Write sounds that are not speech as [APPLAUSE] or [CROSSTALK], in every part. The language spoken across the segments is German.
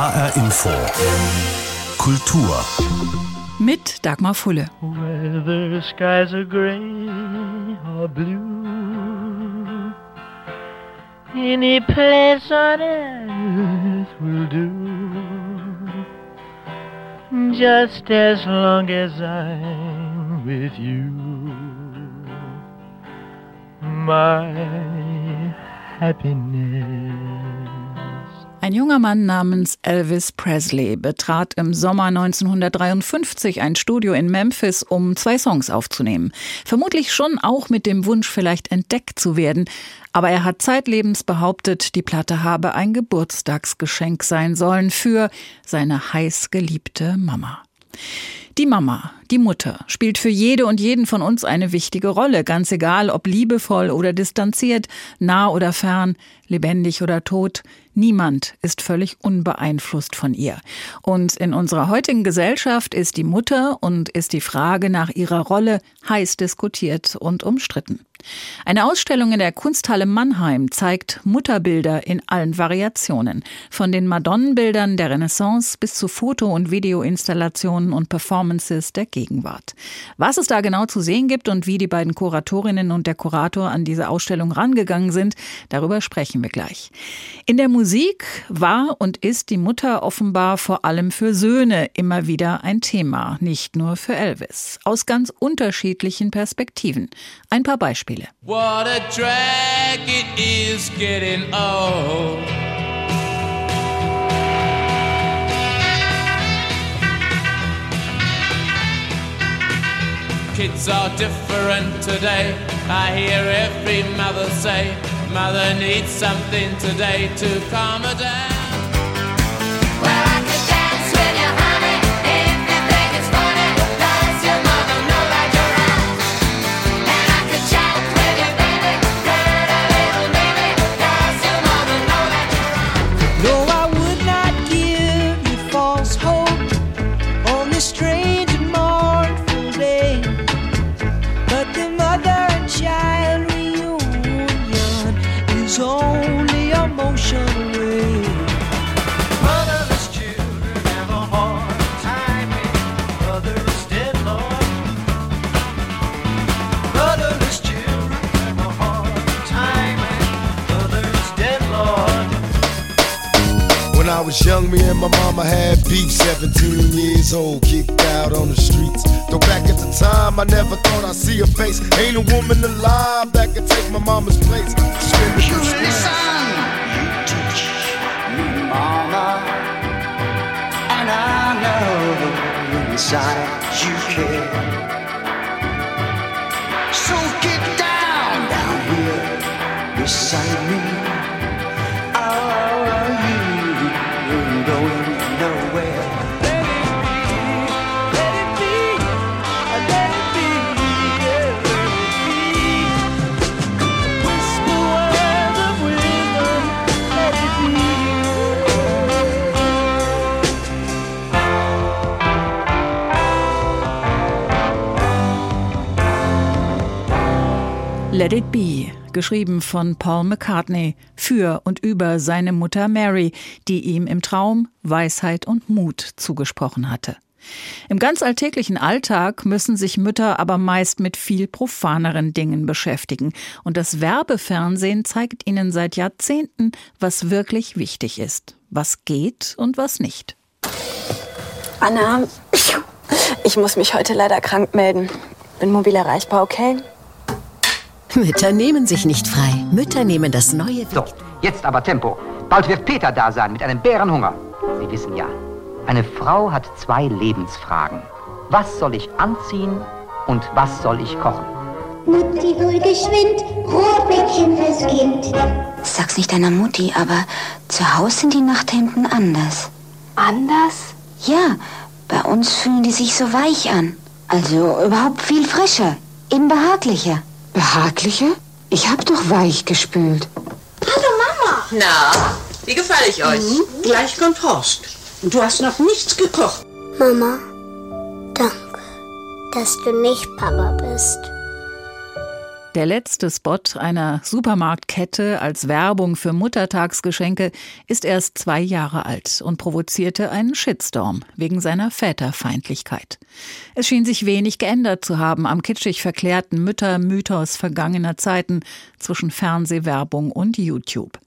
HR Info. Kultur. Mit Dagmar Fulle. Whether the skies are gray or blue, any place on earth will do. Just as long as I'm with you, my happiness. Ein junger Mann namens Elvis Presley betrat im Sommer 1953 ein Studio in Memphis, um zwei Songs aufzunehmen. Vermutlich schon auch mit dem Wunsch, vielleicht entdeckt zu werden. Aber er hat zeitlebens behauptet, die Platte habe ein Geburtstagsgeschenk sein sollen für seine heiß geliebte Mama. Die Mama, die Mutter, spielt für jede und jeden von uns eine wichtige Rolle, ganz egal ob liebevoll oder distanziert, nah oder fern, lebendig oder tot. Niemand ist völlig unbeeinflusst von ihr. Und in unserer heutigen Gesellschaft ist die Mutter und ist die Frage nach ihrer Rolle heiß diskutiert und umstritten. Eine Ausstellung in der Kunsthalle Mannheim zeigt Mutterbilder in allen Variationen, von den Madonnenbildern der Renaissance bis zu Foto- und Videoinstallationen und Performances der Gegenwart. Was es da genau zu sehen gibt und wie die beiden Kuratorinnen und der Kurator an diese Ausstellung rangegangen sind, darüber sprechen wir gleich. In der Musik war und ist die Mutter offenbar vor allem für Söhne immer wieder ein Thema, nicht nur für Elvis, aus ganz unterschiedlichen Perspektiven. Ein paar Beispiele. What a drag it is getting old. Kids are different today. I hear every mother say, Mother needs something today to calm her down. My mama had beef. 17 years old, kicked out on the streets. Though back at the time, I never thought I'd see her face. Ain't a woman alive that could take my mama's place. You listen, you teach me, mama, and I know inside you care. So Let It Be, geschrieben von Paul McCartney für und über seine Mutter Mary, die ihm im Traum Weisheit und Mut zugesprochen hatte. Im ganz alltäglichen Alltag müssen sich Mütter aber meist mit viel profaneren Dingen beschäftigen. Und das Werbefernsehen zeigt ihnen seit Jahrzehnten, was wirklich wichtig ist, was geht und was nicht. Anna, ich muss mich heute leider krank melden. Bin mobil erreichbar, okay? Mütter nehmen sich nicht frei. Mütter nehmen das neue. So, jetzt aber Tempo. Bald wird Peter da sein mit einem Bärenhunger. Sie wissen ja, eine Frau hat zwei Lebensfragen. Was soll ich anziehen und was soll ich kochen? Mutti, hol geschwind, Rotbäckchen fürs Kind. Sag's nicht deiner Mutti, aber zu Hause sind die Nachthemden anders. Anders? Ja, bei uns fühlen die sich so weich an. Also überhaupt viel frischer, eben behaglicher. Behaglicher? Ich hab doch weich gespült. Hallo Mama. Na, wie gefalle ich euch? Mhm. Gleich kommt Horst. Und du hast noch nichts gekocht. Mama, danke, dass du nicht Papa bist. Der letzte Spot einer Supermarktkette als Werbung für Muttertagsgeschenke ist erst zwei Jahre alt und provozierte einen Shitstorm wegen seiner Väterfeindlichkeit. Es schien sich wenig geändert zu haben am kitschig verklärten Müttermythos vergangener Zeiten zwischen Fernsehwerbung und YouTube.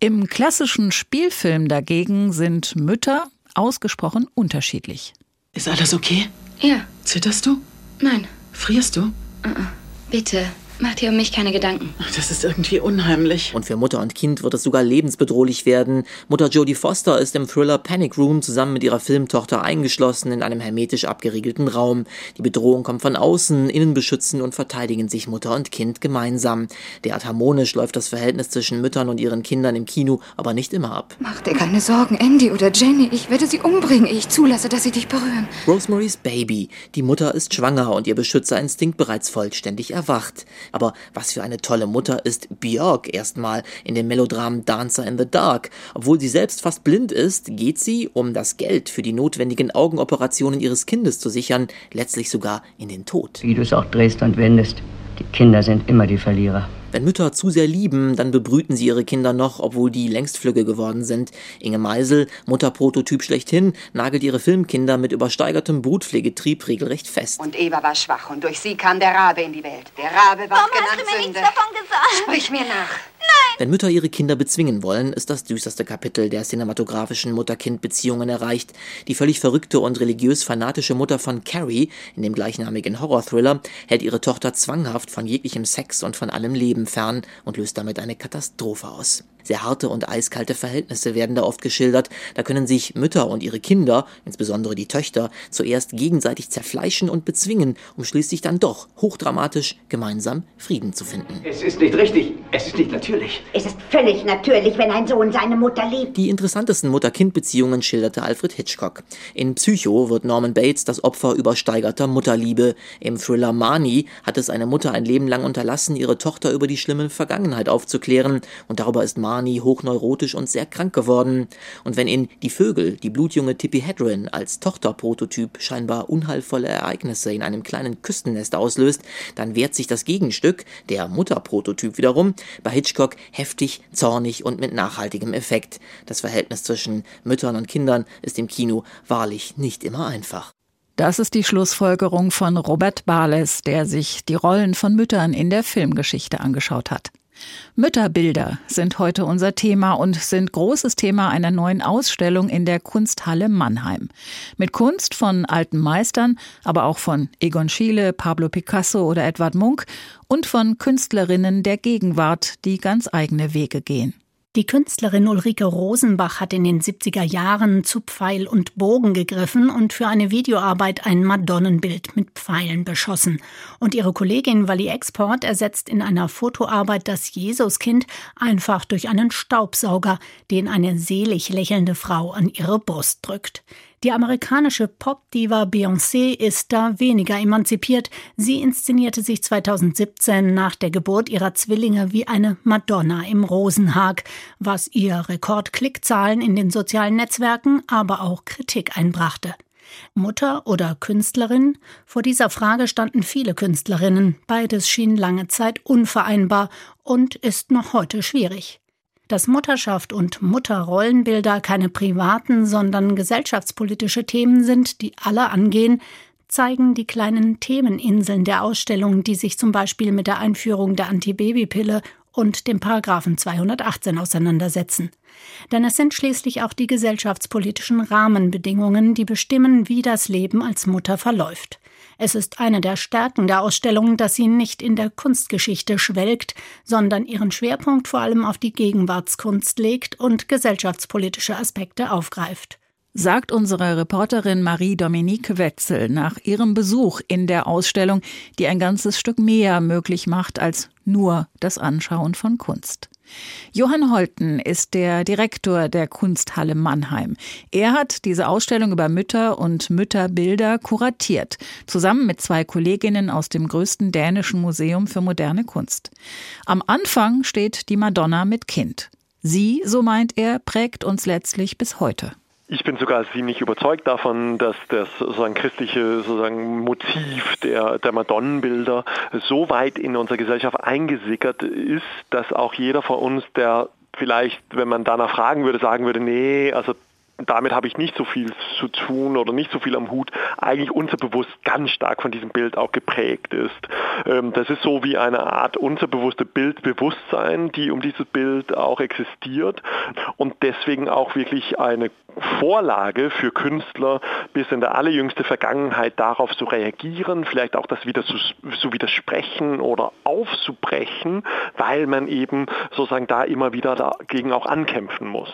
Im klassischen Spielfilm dagegen sind Mütter ausgesprochen unterschiedlich. Ist alles okay? Ja. Zitterst du? Nein. Frierst du? Uh-uh. Bitte, mach dir um mich keine Gedanken. Das ist irgendwie unheimlich. Und für Mutter und Kind wird es sogar lebensbedrohlich werden. Mutter Jodie Foster ist im Thriller Panic Room zusammen mit ihrer Filmtochter eingeschlossen in einem hermetisch abgeriegelten Raum. Die Bedrohung kommt von außen, innen beschützen und verteidigen sich Mutter und Kind gemeinsam. Derart harmonisch läuft das Verhältnis zwischen Müttern und ihren Kindern im Kino aber nicht immer ab. Mach dir keine Sorgen, Andy oder Jenny. Ich werde sie umbringen, ehe ich zulasse, dass sie dich berühren. Rosemary's Baby. Die Mutter ist schwanger und ihr Beschützerinstinkt bereits vollständig erwacht. Aber was für eine tolle Mutter ist Björk erstmal in dem Melodram Dancer in the Dark. Obwohl sie selbst fast blind ist, geht sie, um das Geld für die notwendigen Augenoperationen ihres Kindes zu sichern, letztlich sogar in den Tod. Wie du es auch drehst und wendest, die Kinder sind immer die Verlierer. Wenn Mütter zu sehr lieben, dann bebrüten sie ihre Kinder noch, obwohl die längst flügge geworden sind. Inge Meisel, Mutterprototyp schlechthin, nagelt ihre Filmkinder mit übersteigertem Brutpflegetrieb regelrecht fest. Und Eva war schwach und durch sie kam der Rabe in die Welt. Der Rabe war Warum genannt hast du mir Sünde. nichts davon gesagt? Sprich mir nach. Wenn Mütter ihre Kinder bezwingen wollen, ist das düsterste Kapitel der cinematografischen Mutter-Kind-Beziehungen erreicht. Die völlig verrückte und religiös fanatische Mutter von Carrie, in dem gleichnamigen Horror-Thriller, hält ihre Tochter zwanghaft von jeglichem Sex und von allem Leben fern und löst damit eine Katastrophe aus. Sehr harte und eiskalte Verhältnisse werden da oft geschildert. Da können sich Mütter und ihre Kinder, insbesondere die Töchter, zuerst gegenseitig zerfleischen und bezwingen, um schließlich dann doch hochdramatisch gemeinsam Frieden zu finden. Es ist nicht richtig. Es ist nicht natürlich. Es ist völlig natürlich, wenn ein Sohn seine Mutter liebt. Die interessantesten Mutter-Kind-Beziehungen schilderte Alfred Hitchcock. In Psycho wird Norman Bates das Opfer übersteigerter Mutterliebe. Im Thriller Marnie hat es eine Mutter ein Leben lang unterlassen, ihre Tochter über die schlimme Vergangenheit aufzuklären. Und darüber ist Marnie hochneurotisch und sehr krank geworden. Und wenn in Die Vögel die blutjunge Tippi Hedren als Tochterprototyp scheinbar unheilvolle Ereignisse in einem kleinen Küstennest auslöst, dann wehrt sich das Gegenstück, der Mutterprototyp wiederum, bei Hitchcock heftig, zornig und mit nachhaltigem Effekt. Das Verhältnis zwischen Müttern und Kindern ist im Kino wahrlich nicht immer einfach. Das ist die Schlussfolgerung von Robert Barles, der sich die Rollen von Müttern in der Filmgeschichte angeschaut hat. Mütterbilder sind heute unser Thema und sind großes Thema einer neuen Ausstellung in der Kunsthalle Mannheim. Mit Kunst von alten Meistern, aber auch von Egon Schiele, Pablo Picasso oder Edward Munk und von Künstlerinnen der Gegenwart, die ganz eigene Wege gehen. Die Künstlerin Ulrike Rosenbach hat in den 70er Jahren zu Pfeil und Bogen gegriffen und für eine Videoarbeit ein Madonnenbild mit Pfeilen beschossen. Und ihre Kollegin Wally Export ersetzt in einer Fotoarbeit das Jesuskind einfach durch einen Staubsauger, den eine selig lächelnde Frau an ihre Brust drückt. Die amerikanische Popdiva Beyoncé ist da weniger emanzipiert. Sie inszenierte sich 2017 nach der Geburt ihrer Zwillinge wie eine Madonna im Rosenhag, was ihr Rekordklickzahlen in den sozialen Netzwerken, aber auch Kritik einbrachte. Mutter oder Künstlerin? Vor dieser Frage standen viele Künstlerinnen. Beides schien lange Zeit unvereinbar und ist noch heute schwierig. Dass Mutterschaft und Mutterrollenbilder keine privaten, sondern gesellschaftspolitische Themen sind, die alle angehen, zeigen die kleinen Themeninseln der Ausstellung, die sich zum Beispiel mit der Einführung der Antibabypille und dem Paragraphen 218 auseinandersetzen. Denn es sind schließlich auch die gesellschaftspolitischen Rahmenbedingungen, die bestimmen, wie das Leben als Mutter verläuft. Es ist eine der Stärken der Ausstellung, dass sie nicht in der Kunstgeschichte schwelgt, sondern ihren Schwerpunkt vor allem auf die Gegenwartskunst legt und gesellschaftspolitische Aspekte aufgreift. Sagt unsere Reporterin Marie-Dominique Wetzel nach ihrem Besuch in der Ausstellung, die ein ganzes Stück mehr möglich macht als nur das Anschauen von Kunst. Johann Holten ist der Direktor der Kunsthalle Mannheim. Er hat diese Ausstellung über Mütter und Mütterbilder kuratiert, zusammen mit zwei Kolleginnen aus dem größten dänischen Museum für moderne Kunst. Am Anfang steht die Madonna mit Kind. Sie, so meint er, prägt uns letztlich bis heute. Ich bin sogar ziemlich überzeugt davon, dass das sozusagen christliche sozusagen Motiv der, der Madonnenbilder so weit in unsere Gesellschaft eingesickert ist, dass auch jeder von uns, der vielleicht, wenn man danach fragen würde, sagen würde, nee, also damit habe ich nicht so viel zu tun oder nicht so viel am Hut, eigentlich unterbewusst ganz stark von diesem Bild auch geprägt ist. Ähm, das ist so wie eine Art unterbewusste Bildbewusstsein, die um dieses Bild auch existiert und deswegen auch wirklich eine Vorlage für Künstler bis in der allerjüngste Vergangenheit darauf zu reagieren, vielleicht auch das wieder zu, zu widersprechen oder aufzubrechen, weil man eben sozusagen da immer wieder dagegen auch ankämpfen muss.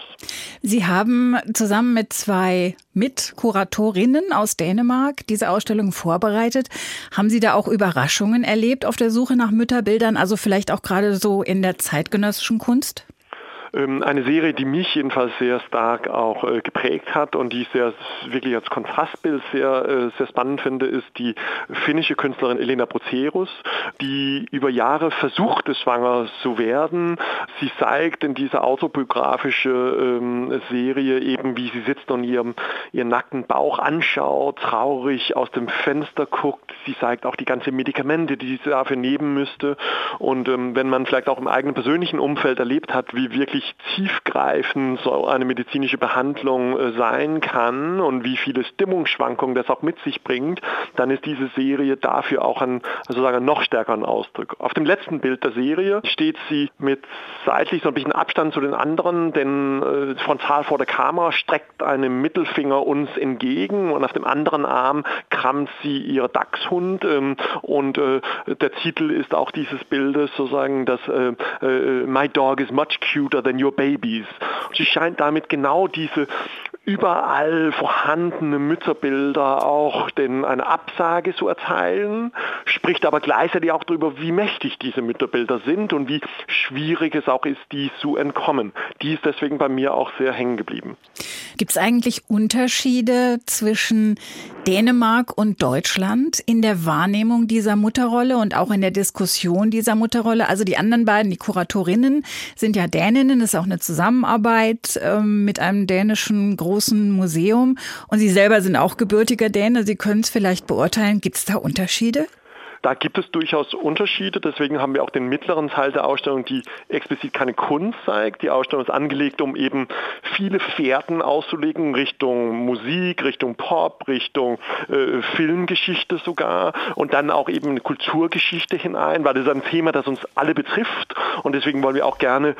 Sie haben zusammen mit zwei Mitkuratorinnen aus Dänemark diese Ausstellung vorbereitet. Haben Sie da auch Überraschungen erlebt auf der Suche nach Mütterbildern, also vielleicht auch gerade so in der zeitgenössischen Kunst? Ähm, eine Serie, die mich jedenfalls sehr stark auch äh, geprägt hat und die ich sehr wirklich als Kontrastbild sehr, äh, sehr spannend finde, ist die finnische Künstlerin Elena Procerus, die über Jahre versuchte, schwanger zu werden. Sie zeigt in dieser autobiografische ähm, Serie eben, wie sie sitzt und ihren, ihren nackten Bauch anschaut, traurig aus dem Fenster guckt. Sie zeigt auch die ganzen Medikamente, die sie dafür nehmen müsste. Und ähm, wenn man vielleicht auch im eigenen persönlichen Umfeld erlebt hat, wie wirklich tiefgreifend so eine medizinische Behandlung äh, sein kann und wie viele Stimmungsschwankungen das auch mit sich bringt, dann ist diese Serie dafür auch ein sozusagen noch stärkeren Ausdruck. Auf dem letzten Bild der Serie steht sie mit seitlich so ein bisschen Abstand zu den anderen, denn äh, frontal vor der Kamera streckt eine Mittelfinger uns entgegen und auf dem anderen Arm kramt sie ihr Dachshund ähm, und äh, der Titel ist auch dieses Bildes sozusagen, dass äh, äh, My dog is much cuter than your babies. Sie scheint damit genau diese überall vorhandene Mütterbilder auch denn eine Absage zu erteilen, spricht aber gleichzeitig auch darüber, wie mächtig diese Mütterbilder sind und wie schwierig es auch ist, die zu entkommen. Die ist deswegen bei mir auch sehr hängen geblieben. Gibt es eigentlich Unterschiede zwischen Dänemark und Deutschland in der Wahrnehmung dieser Mutterrolle und auch in der Diskussion dieser Mutterrolle? Also die anderen beiden, die Kuratorinnen, sind ja Däninnen, ist auch eine Zusammenarbeit ähm, mit einem dänischen großen Museum. Und Sie selber sind auch gebürtiger Däne, Sie können es vielleicht beurteilen. Gibt es da Unterschiede? Da gibt es durchaus Unterschiede, deswegen haben wir auch den mittleren Teil der Ausstellung, die explizit keine Kunst zeigt. Die Ausstellung ist angelegt, um eben viele Fährten auszulegen, Richtung Musik, Richtung Pop, Richtung äh, Filmgeschichte sogar und dann auch eben eine Kulturgeschichte hinein, weil das ist ein Thema, das uns alle betrifft. Und deswegen wollen wir auch gerne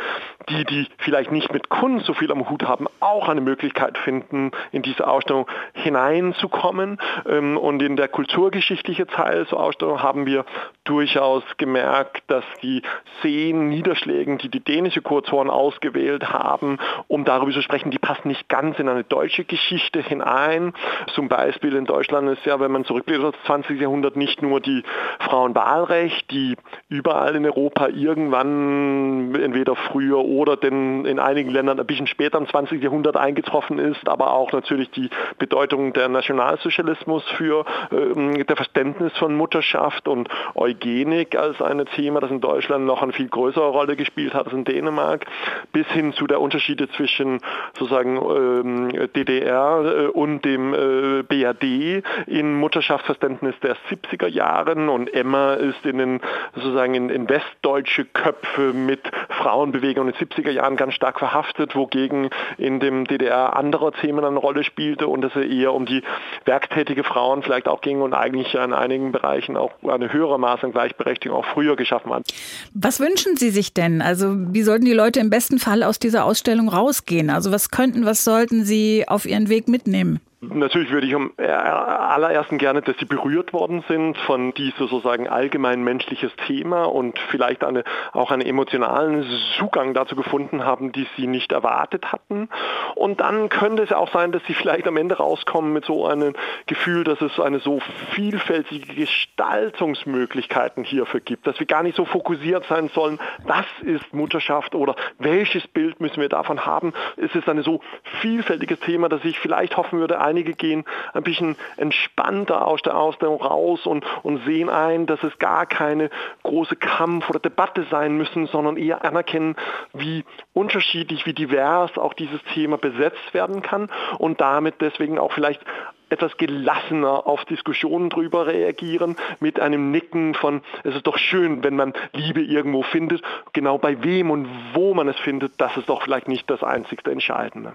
die, die vielleicht nicht mit Kunst so viel am Hut haben, auch eine Möglichkeit finden, in diese Ausstellung hineinzukommen. Ähm, und in der kulturgeschichtliche Teil zur Ausstellung haben wir durchaus gemerkt, dass die zehn Niederschlägen, die die dänische Kuratoren ausgewählt haben, um darüber zu sprechen, die passen nicht ganz in eine deutsche Geschichte hinein. Zum Beispiel in Deutschland ist ja, wenn man zurückblickt auf das 20. Jahrhundert, nicht nur die Frauenwahlrecht, die überall in Europa irgendwann entweder früher oder denn in einigen Ländern ein bisschen später im 20. Jahrhundert eingetroffen ist, aber auch natürlich die Bedeutung der Nationalsozialismus für ähm, der Verständnis von Mutterschaft und Eugenik als ein Thema, das in Deutschland noch eine viel größere Rolle gespielt hat als in Dänemark, bis hin zu der Unterschiede zwischen sozusagen ähm, DDR äh, und dem äh, BRD in Mutterschaftsverständnis der 70er Jahren. Und Emma ist in den sozusagen in, in westdeutsche Köpfe mit Frauenbewegung in den 70er Jahren ganz stark verhaftet, wogegen in dem DDR andere Themen eine Rolle spielte und es eher um die werktätige Frauen vielleicht auch ging und eigentlich in einigen Bereichen auch eine höhere Maß an Gleichberechtigung auch früher geschaffen hat. Was wünschen Sie sich denn? Also wie sollten die Leute im besten Fall aus dieser Ausstellung rausgehen? Also was könnten, was sollten sie auf ihren Weg mitnehmen? Natürlich würde ich am allerersten gerne, dass sie berührt worden sind von diesem sozusagen allgemein menschliches Thema und vielleicht eine, auch einen emotionalen Zugang dazu gefunden haben, die sie nicht erwartet hatten. Und dann könnte es auch sein, dass sie vielleicht am Ende rauskommen mit so einem Gefühl, dass es eine so vielfältige Gestaltungsmöglichkeiten hierfür gibt, dass wir gar nicht so fokussiert sein sollen, was ist Mutterschaft oder welches Bild müssen wir davon haben. Es ist ein so vielfältiges Thema, dass ich vielleicht hoffen würde, einige gehen ein bisschen entspannter aus der Ausstellung raus und, und sehen ein, dass es gar keine große Kampf oder Debatte sein müssen, sondern eher anerkennen, wie unterschiedlich, wie divers auch dieses Thema besetzt werden kann und damit deswegen auch vielleicht etwas gelassener auf Diskussionen drüber reagieren, mit einem Nicken von, es ist doch schön, wenn man Liebe irgendwo findet, genau bei wem und wo man es findet, das ist doch vielleicht nicht das einzigste Entscheidende.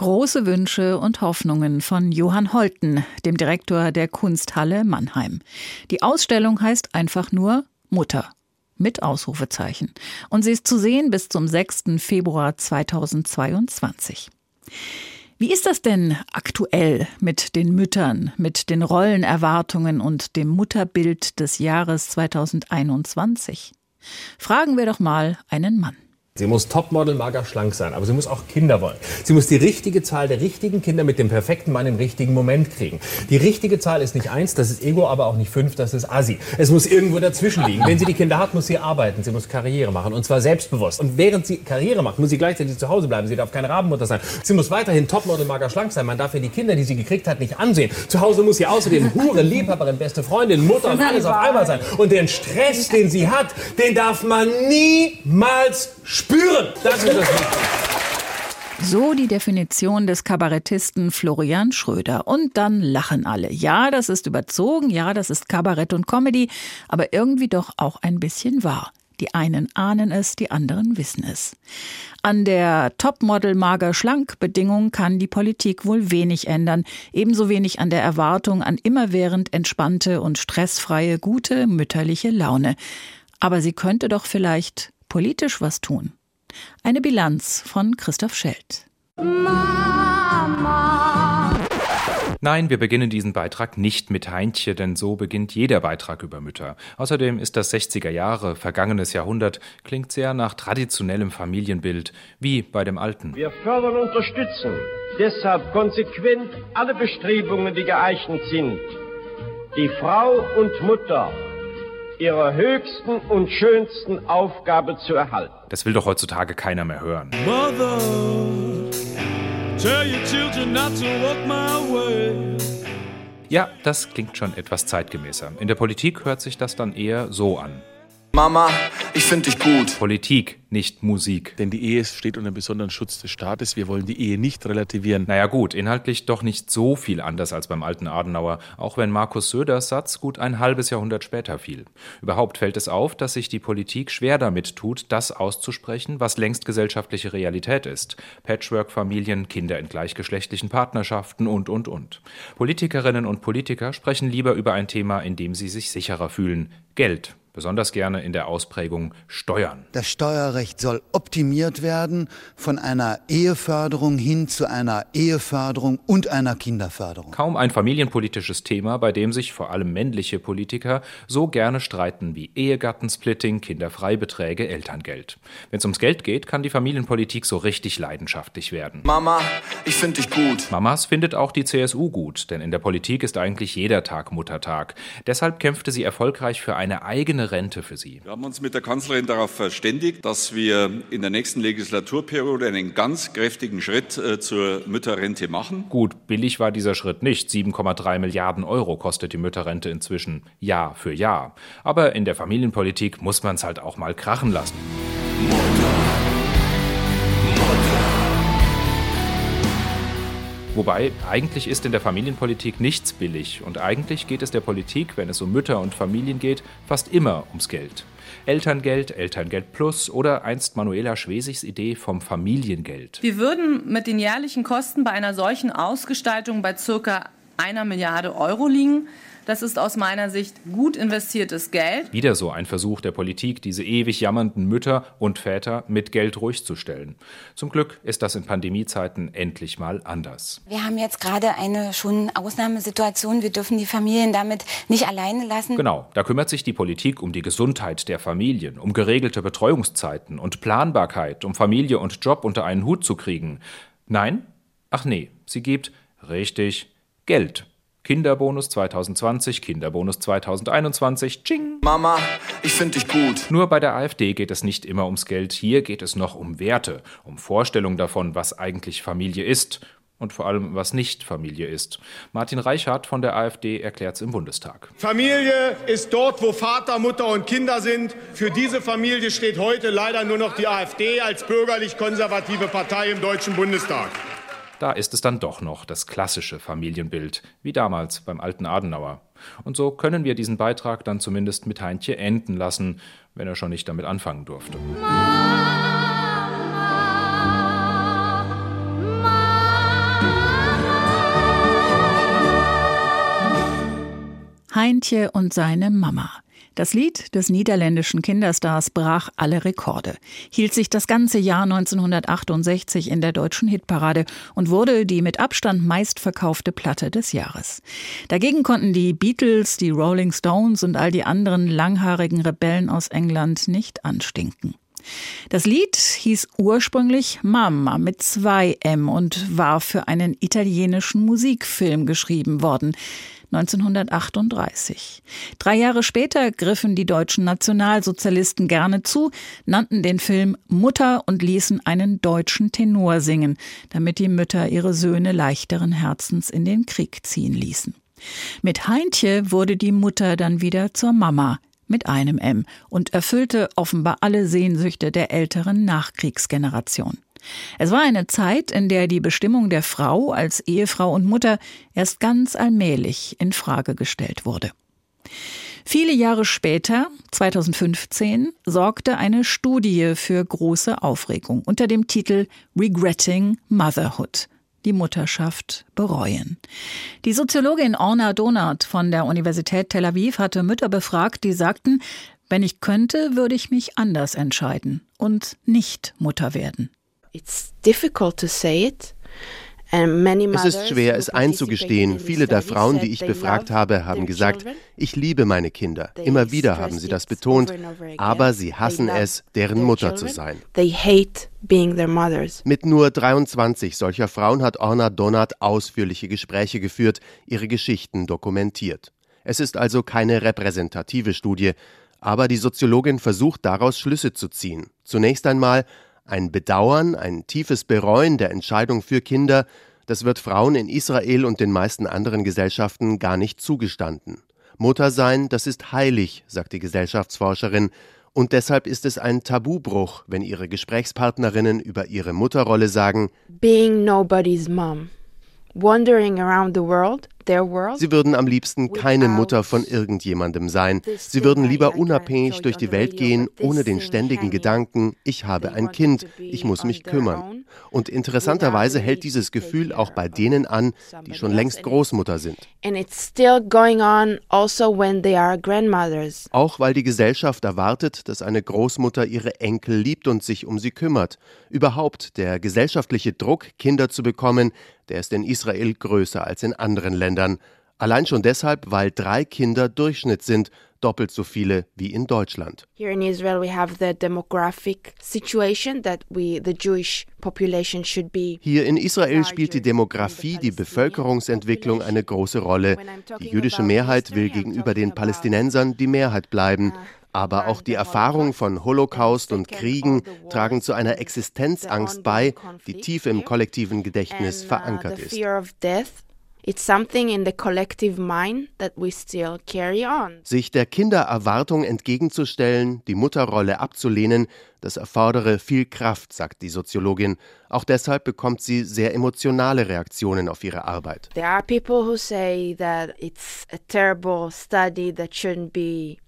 Große Wünsche und Hoffnungen von Johann Holten, dem Direktor der Kunsthalle Mannheim. Die Ausstellung heißt einfach nur Mutter mit Ausrufezeichen. Und sie ist zu sehen bis zum 6. Februar 2022. Wie ist das denn aktuell mit den Müttern, mit den Rollenerwartungen und dem Mutterbild des Jahres 2021? Fragen wir doch mal einen Mann. Sie muss Topmodel, mager, schlank sein, aber sie muss auch Kinder wollen. Sie muss die richtige Zahl der richtigen Kinder mit dem perfekten Mann im richtigen Moment kriegen. Die richtige Zahl ist nicht eins, das ist Ego, aber auch nicht fünf, das ist Assi. Es muss irgendwo dazwischen liegen. Wenn sie die Kinder hat, muss sie arbeiten, sie muss Karriere machen und zwar selbstbewusst. Und während sie Karriere macht, muss sie gleichzeitig zu Hause bleiben. Sie darf keine Rabenmutter sein. Sie muss weiterhin Topmodel, mager, schlank sein. Man darf ihr die Kinder, die sie gekriegt hat, nicht ansehen. Zu Hause muss sie außerdem [LAUGHS] Hure, Liebhaberin, beste Freundin, Mutter und alles auf einmal sein. Und den Stress, den sie hat, den darf man niemals spüren. Das ist das. So die Definition des Kabarettisten Florian Schröder. Und dann lachen alle. Ja, das ist überzogen, ja, das ist Kabarett und Comedy, aber irgendwie doch auch ein bisschen wahr. Die einen ahnen es, die anderen wissen es. An der Topmodel mager schlank Bedingung kann die Politik wohl wenig ändern, ebenso wenig an der Erwartung an immerwährend entspannte und stressfreie gute mütterliche Laune. Aber sie könnte doch vielleicht politisch was tun. Eine Bilanz von Christoph Schelt. Nein, wir beginnen diesen Beitrag nicht mit Heintje, denn so beginnt jeder Beitrag über Mütter. Außerdem ist das 60er Jahre, vergangenes Jahrhundert, klingt sehr nach traditionellem Familienbild, wie bei dem Alten. Wir fördern und unterstützen deshalb konsequent alle Bestrebungen, die geeignet sind, die Frau und Mutter ihrer höchsten und schönsten Aufgabe zu erhalten. Das will doch heutzutage keiner mehr hören. Mother, tell your children not to walk my way. Ja, das klingt schon etwas zeitgemäßer. In der Politik hört sich das dann eher so an. Mama, ich finde dich gut. Politik, nicht Musik. Denn die Ehe steht unter besonderen Schutz des Staates. Wir wollen die Ehe nicht relativieren. Naja gut, inhaltlich doch nicht so viel anders als beim alten Adenauer, auch wenn Markus Söders Satz gut ein halbes Jahrhundert später fiel. Überhaupt fällt es auf, dass sich die Politik schwer damit tut, das auszusprechen, was längst gesellschaftliche Realität ist. Patchwork-Familien, Kinder in gleichgeschlechtlichen Partnerschaften und, und, und. Politikerinnen und Politiker sprechen lieber über ein Thema, in dem sie sich sicherer fühlen. Geld. Besonders gerne in der Ausprägung Steuern. Das Steuerrecht soll optimiert werden von einer Eheförderung hin zu einer Eheförderung und einer Kinderförderung. Kaum ein familienpolitisches Thema, bei dem sich vor allem männliche Politiker so gerne streiten wie Ehegattensplitting, Kinderfreibeträge, Elterngeld. Wenn es ums Geld geht, kann die Familienpolitik so richtig leidenschaftlich werden. Mama, ich finde dich gut. Mamas findet auch die CSU gut, denn in der Politik ist eigentlich jeder Tag Muttertag. Deshalb kämpfte sie erfolgreich für eine eigene Rente für sie. Wir haben uns mit der Kanzlerin darauf verständigt, dass wir in der nächsten Legislaturperiode einen ganz kräftigen Schritt äh, zur Mütterrente machen. Gut, billig war dieser Schritt nicht. 7,3 Milliarden Euro kostet die Mütterrente inzwischen Jahr für Jahr. Aber in der Familienpolitik muss man es halt auch mal krachen lassen. Wobei, eigentlich ist in der Familienpolitik nichts billig und eigentlich geht es der Politik, wenn es um Mütter und Familien geht, fast immer ums Geld. Elterngeld, Elterngeld Plus oder einst Manuela Schwesigs Idee vom Familiengeld. Wir würden mit den jährlichen Kosten bei einer solchen Ausgestaltung bei circa einer Milliarde Euro liegen. Das ist aus meiner Sicht gut investiertes Geld. Wieder so ein Versuch der Politik, diese ewig jammernden Mütter und Väter mit Geld ruhig zu stellen. Zum Glück ist das in Pandemiezeiten endlich mal anders. Wir haben jetzt gerade eine schon Ausnahmesituation. Wir dürfen die Familien damit nicht alleine lassen. Genau, da kümmert sich die Politik um die Gesundheit der Familien, um geregelte Betreuungszeiten und Planbarkeit, um Familie und Job unter einen Hut zu kriegen. Nein? Ach nee, sie gibt, richtig, Geld. Kinderbonus 2020, Kinderbonus 2021, tsching. Mama, ich finde dich gut. Nur bei der AfD geht es nicht immer ums Geld, hier geht es noch um Werte, um Vorstellungen davon, was eigentlich Familie ist und vor allem was nicht Familie ist. Martin Reichardt von der AfD erklärt es im Bundestag. Familie ist dort, wo Vater, Mutter und Kinder sind. Für diese Familie steht heute leider nur noch die AfD als bürgerlich-konservative Partei im Deutschen Bundestag. Da ist es dann doch noch das klassische Familienbild, wie damals beim alten Adenauer. Und so können wir diesen Beitrag dann zumindest mit Heintje enden lassen, wenn er schon nicht damit anfangen durfte. Heintje und seine Mama. Das Lied des niederländischen Kinderstars brach alle Rekorde, hielt sich das ganze Jahr 1968 in der deutschen Hitparade und wurde die mit Abstand meistverkaufte Platte des Jahres. Dagegen konnten die Beatles, die Rolling Stones und all die anderen langhaarigen Rebellen aus England nicht anstinken. Das Lied hieß ursprünglich Mama mit zwei M und war für einen italienischen Musikfilm geschrieben worden. 1938. Drei Jahre später griffen die deutschen Nationalsozialisten gerne zu, nannten den Film Mutter und ließen einen deutschen Tenor singen, damit die Mütter ihre Söhne leichteren Herzens in den Krieg ziehen ließen. Mit Heintje wurde die Mutter dann wieder zur Mama mit einem M und erfüllte offenbar alle Sehnsüchte der älteren Nachkriegsgeneration. Es war eine Zeit, in der die Bestimmung der Frau als Ehefrau und Mutter erst ganz allmählich in Frage gestellt wurde. Viele Jahre später, 2015, sorgte eine Studie für große Aufregung unter dem Titel Regretting Motherhood. Die Mutterschaft bereuen. Die Soziologin Orna Donat von der Universität Tel Aviv hatte Mütter befragt, die sagten, wenn ich könnte, würde ich mich anders entscheiden und nicht Mutter werden. It's difficult to say it. And many Es ist schwer, es einzugestehen. Viele der Frauen, die ich befragt habe, haben gesagt, ich liebe meine Kinder. Immer wieder haben sie das betont, aber sie hassen es, deren Mutter zu sein. They hate being their mothers. Mit nur 23 solcher Frauen hat Orna Donat ausführliche Gespräche geführt, ihre Geschichten dokumentiert. Es ist also keine repräsentative Studie, aber die Soziologin versucht daraus Schlüsse zu ziehen. Zunächst einmal ein Bedauern, ein tiefes Bereuen der Entscheidung für Kinder, das wird Frauen in Israel und den meisten anderen Gesellschaften gar nicht zugestanden. Muttersein, das ist heilig, sagt die Gesellschaftsforscherin, und deshalb ist es ein Tabubruch, wenn ihre Gesprächspartnerinnen über ihre Mutterrolle sagen, Being nobody's mom. Wandering around the world. Sie würden am liebsten keine Mutter von irgendjemandem sein. Sie würden lieber unabhängig durch die Welt gehen, ohne den ständigen Gedanken, ich habe ein Kind, ich muss mich kümmern. Und interessanterweise hält dieses Gefühl auch bei denen an, die schon längst Großmutter sind. Also. Auch weil die Gesellschaft erwartet, dass eine Großmutter ihre Enkel liebt und sich um sie kümmert. Überhaupt der gesellschaftliche Druck, Kinder zu bekommen, der ist in Israel größer als in anderen Ländern. Allein schon deshalb, weil drei Kinder Durchschnitt sind, doppelt so viele wie in Deutschland. Here in Israel we have the demographic situation that we the Jewish population should be Hier in Israel spielt die Demografie, die Bevölkerungsentwicklung eine große Rolle. Die jüdische Mehrheit will gegenüber den Palästinensern die Mehrheit bleiben. Aber auch die Erfahrung von Holocaust und Kriegen tragen zu einer Existenzangst bei, die tief im kollektiven Gedächtnis verankert the ist. It's something in the collective mind that we still carry on. Sich der Kindererwartung entgegenzustellen, die Mutterrolle abzulehnen, das erfordere viel Kraft, sagt die Soziologin. Auch deshalb bekommt sie sehr emotionale Reaktionen auf ihre Arbeit. There are people who say that it's a terrible study that shouldn't be.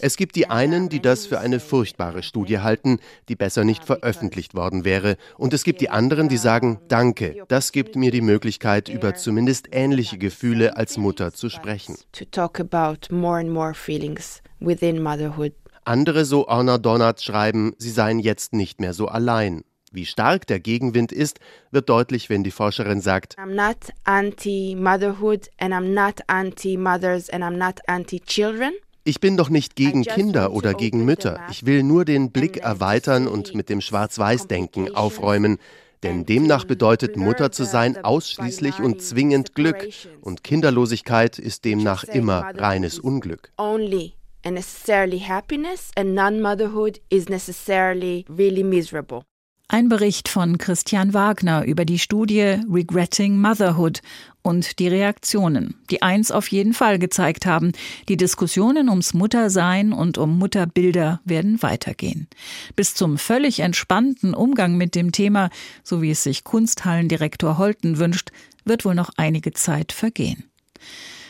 Es gibt die einen, die das für eine furchtbare Studie halten, die besser nicht veröffentlicht worden wäre. Und es gibt die anderen, die sagen, danke, das gibt mir die Möglichkeit, über zumindest ähnliche Gefühle als Mutter zu sprechen. to talk about more and more feelings within motherhood. Andere, so Orna Donat, schreiben, sie seien jetzt nicht mehr so allein. Wie stark der Gegenwind ist, wird deutlich, wenn die Forscherin sagt, I'm not anti-motherhood and I'm not anti-mothers and I'm not anti-children. Ich bin doch nicht gegen Kinder oder gegen Mütter. Ich will nur den Blick erweitern und mit dem Schwarz-Weiß-Denken aufräumen. Denn demnach bedeutet Mutter zu sein ausschließlich und zwingend Glück. Und Kinderlosigkeit ist demnach immer reines Unglück. Only and necessarily happiness and non-motherhood is necessarily really miserable. Ein Bericht von Christian Wagner über die Studie Regretting Motherhood und die Reaktionen, die eins auf jeden Fall gezeigt haben, die Diskussionen ums Muttersein und um Mutterbilder werden weitergehen. Bis zum völlig entspannten Umgang mit dem Thema, so wie es sich Kunsthallendirektor Holten wünscht, wird wohl noch einige Zeit vergehen.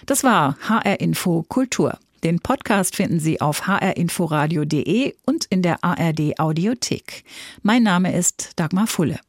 Das war HR Info Kultur. Den Podcast finden Sie auf hrinforadio.de und in der ARD Audiothek. Mein Name ist Dagmar Fulle.